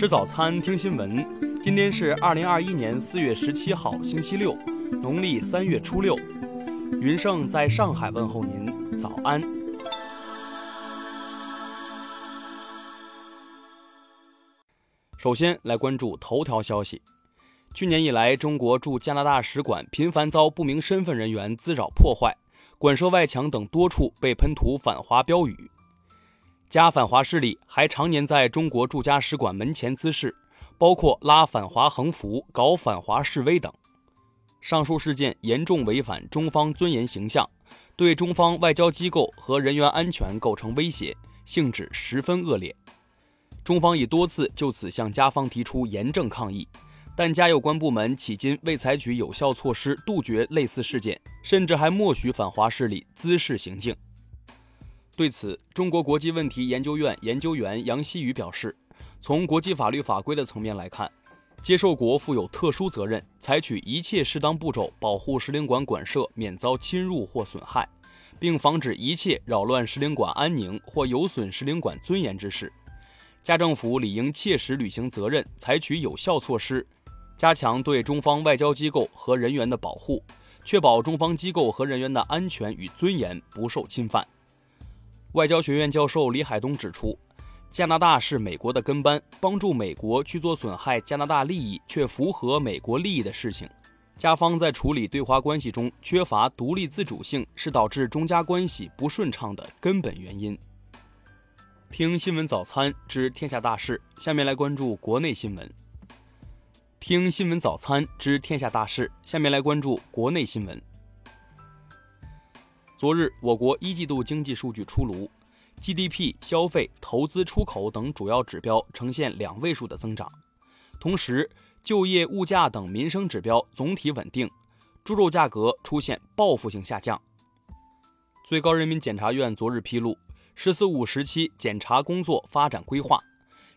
吃早餐，听新闻。今天是二零二一年四月十七号，星期六，农历三月初六。云盛在上海问候您，早安。首先来关注头条消息。去年以来，中国驻加拿大使馆频繁遭不明身份人员滋扰破坏，馆舍外墙等多处被喷涂反华标语。加反华势力还常年在中国驻加使馆门前滋事，包括拉反华横幅、搞反华示威等。上述事件严重违反中方尊严形象，对中方外交机构和人员安全构成威胁，性质十分恶劣。中方已多次就此向加方提出严正抗议。但加有关部门迄今未采取有效措施杜绝类似事件，甚至还默许反华势力滋事行径。对此，中国国际问题研究院研究员杨希宇表示，从国际法律法规的层面来看，接受国负有特殊责任，采取一切适当步骤保护使领馆馆舍免遭侵入或损害，并防止一切扰乱使领馆安宁或有损使领馆尊严之事。加政府理应切实履行责任，采取有效措施。加强对中方外交机构和人员的保护，确保中方机构和人员的安全与尊严不受侵犯。外交学院教授李海东指出，加拿大是美国的跟班，帮助美国去做损害加拿大利益却符合美国利益的事情。加方在处理对华关系中缺乏独立自主性，是导致中加关系不顺畅的根本原因。听新闻早餐知天下大事，下面来关注国内新闻。听新闻早餐知天下大事，下面来关注国内新闻。昨日，我国一季度经济数据出炉，GDP、消费、投资、出口等主要指标呈现两位数的增长，同时就业、物价等民生指标总体稳定，猪肉价格出现报复性下降。最高人民检察院昨日披露“十四五”时期检察工作发展规划。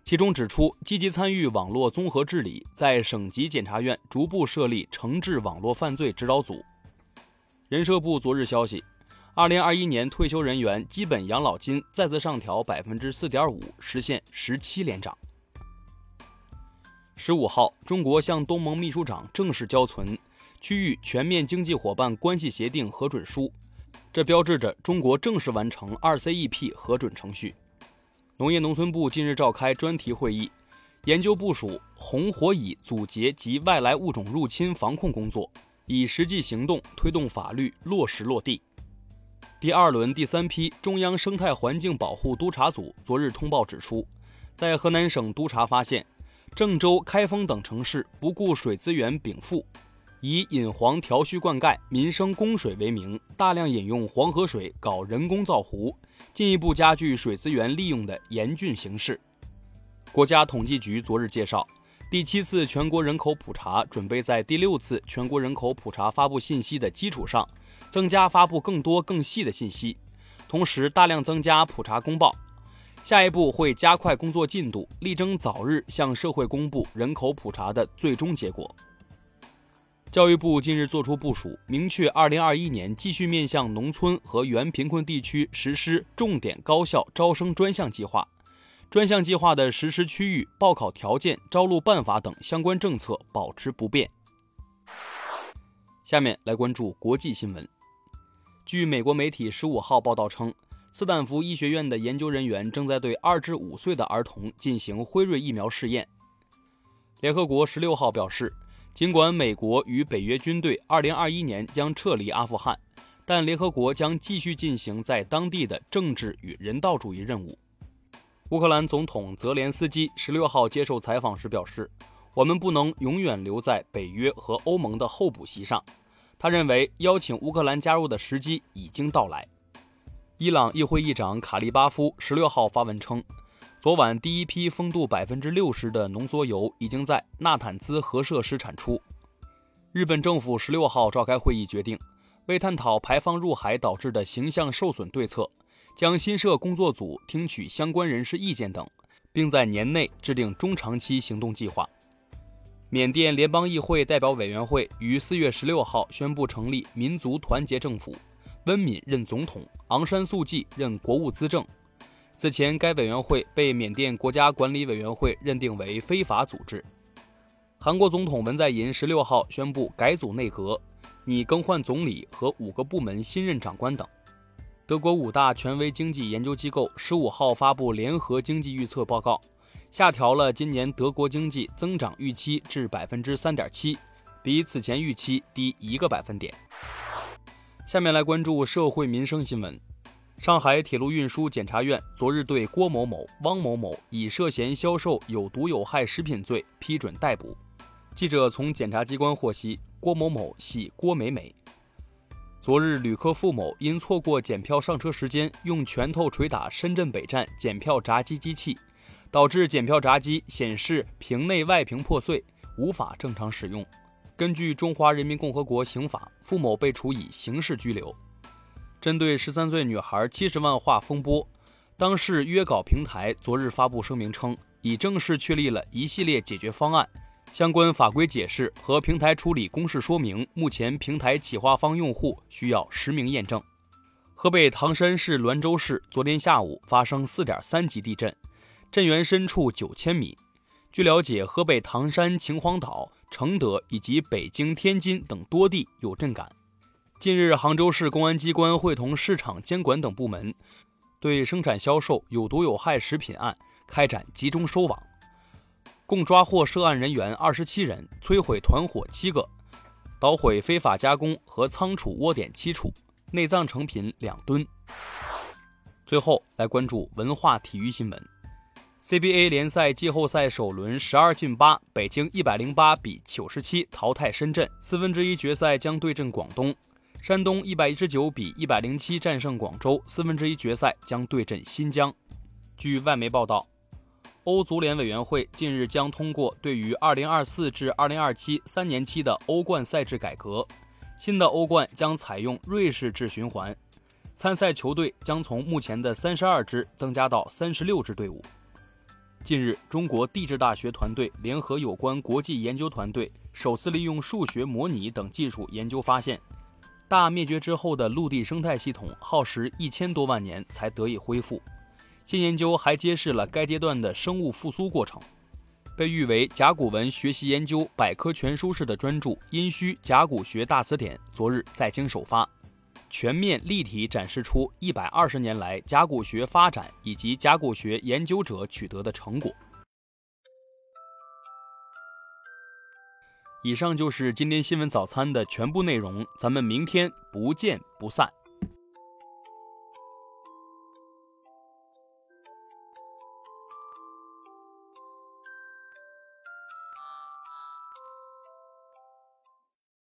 其中指出，积极参与网络综合治理，在省级检察院逐步设立惩治网络犯罪指导组。人社部昨日消息，二零二一年退休人员基本养老金再次上调百分之四点五，实现十七连涨。十五号，中国向东盟秘书长正式交存区域全面经济伙伴关系协定核准书，这标志着中国正式完成 RCEP 核准程序。农业农村部近日召开专题会议，研究部署红火蚁阻截及外来物种入侵防控工作，以实际行动推动法律落实落地。第二轮第三批中央生态环境保护督察组昨日通报指出，在河南省督查发现，郑州、开封等城市不顾水资源禀赋。以引黄调蓄灌溉、民生供水为名，大量引用黄河水搞人工造湖，进一步加剧水资源利用的严峻形势。国家统计局昨日介绍，第七次全国人口普查准备在第六次全国人口普查发布信息的基础上，增加发布更多更细的信息，同时大量增加普查公报。下一步会加快工作进度，力争早日向社会公布人口普查的最终结果。教育部近日作出部署，明确2021年继续面向农村和原贫困地区实施重点高校招生专项计划，专项计划的实施区域、报考条件、招录办法等相关政策保持不变。下面来关注国际新闻。据美国媒体十五号报道称，斯坦福医学院的研究人员正在对二至五岁的儿童进行辉瑞疫苗试验。联合国十六号表示。尽管美国与北约军队2021年将撤离阿富汗，但联合国将继续进行在当地的政治与人道主义任务。乌克兰总统泽连斯基16号接受采访时表示：“我们不能永远留在北约和欧盟的候补席上。”他认为邀请乌克兰加入的时机已经到来。伊朗议会议长卡利巴夫十六号发文称。昨晚，第一批风度百分之六十的浓缩铀已经在纳坦兹核设施产出。日本政府十六号召开会议，决定为探讨排放入海导致的形象受损对策，将新设工作组，听取相关人士意见等，并在年内制定中长期行动计划。缅甸联邦议会代表委员会于四月十六号宣布成立民族团结政府，温敏任总统，昂山素季任国务资政。此前，该委员会被缅甸国家管理委员会认定为非法组织。韩国总统文在寅十六号宣布改组内阁，拟更换总理和五个部门新任长官等。德国五大权威经济研究机构十五号发布联合经济预测报告，下调了今年德国经济增长预期至百分之三点七，比此前预期低一个百分点。下面来关注社会民生新闻。上海铁路运输检察院昨日对郭某某、汪某某以涉嫌销售有毒有害食品罪批准逮捕。记者从检察机关获悉，郭某某系郭美美。昨日，旅客付某因错过检票上车时间，用拳头捶打深圳北站检票闸机机器，导致检票闸机显示屏内外屏破碎，无法正常使用。根据《中华人民共和国刑法》，付某被处以刑事拘留。针对十三岁女孩七十万画风波，当事约稿平台昨日发布声明称，已正式确立了一系列解决方案。相关法规解释和平台处理公示说明，目前平台企划方用户需要实名验证。河北唐山市滦州市昨天下午发生4.3级地震，震源深处九千米。据了解，河北唐山、秦皇岛、承德以及北京、天津等多地有震感。近日，杭州市公安机关会同市场监管等部门，对生产销售有毒有害食品案开展集中收网。共抓获涉案人员二十七人，摧毁团伙七个，捣毁非法加工和仓储窝点七处，内脏成品两吨。最后来关注文化体育新闻：CBA 联赛季后赛首轮十二进八，北京一百零八比九十七淘汰深圳，四分之一决赛将对阵广东；山东一百一十九比一百零七战胜广州，四分之一决赛将对阵新疆。据外媒报道。欧足联委员会近日将通过对于2024至2027三年期的欧冠赛制改革，新的欧冠将采用瑞士制循环，参赛球队将从目前的32支增加到36支队伍。近日，中国地质大学团队联合有关国际研究团队，首次利用数学模拟等技术研究发现，大灭绝之后的陆地生态系统耗时一千多万年才得以恢复。新研究还揭示了该阶段的生物复苏过程。被誉为甲骨文学习研究百科全书式的专著《殷墟甲骨学大词典》昨日在京首发，全面立体展示出一百二十年来甲骨学发展以及甲骨学研究者取得的成果。以上就是今天新闻早餐的全部内容，咱们明天不见不散。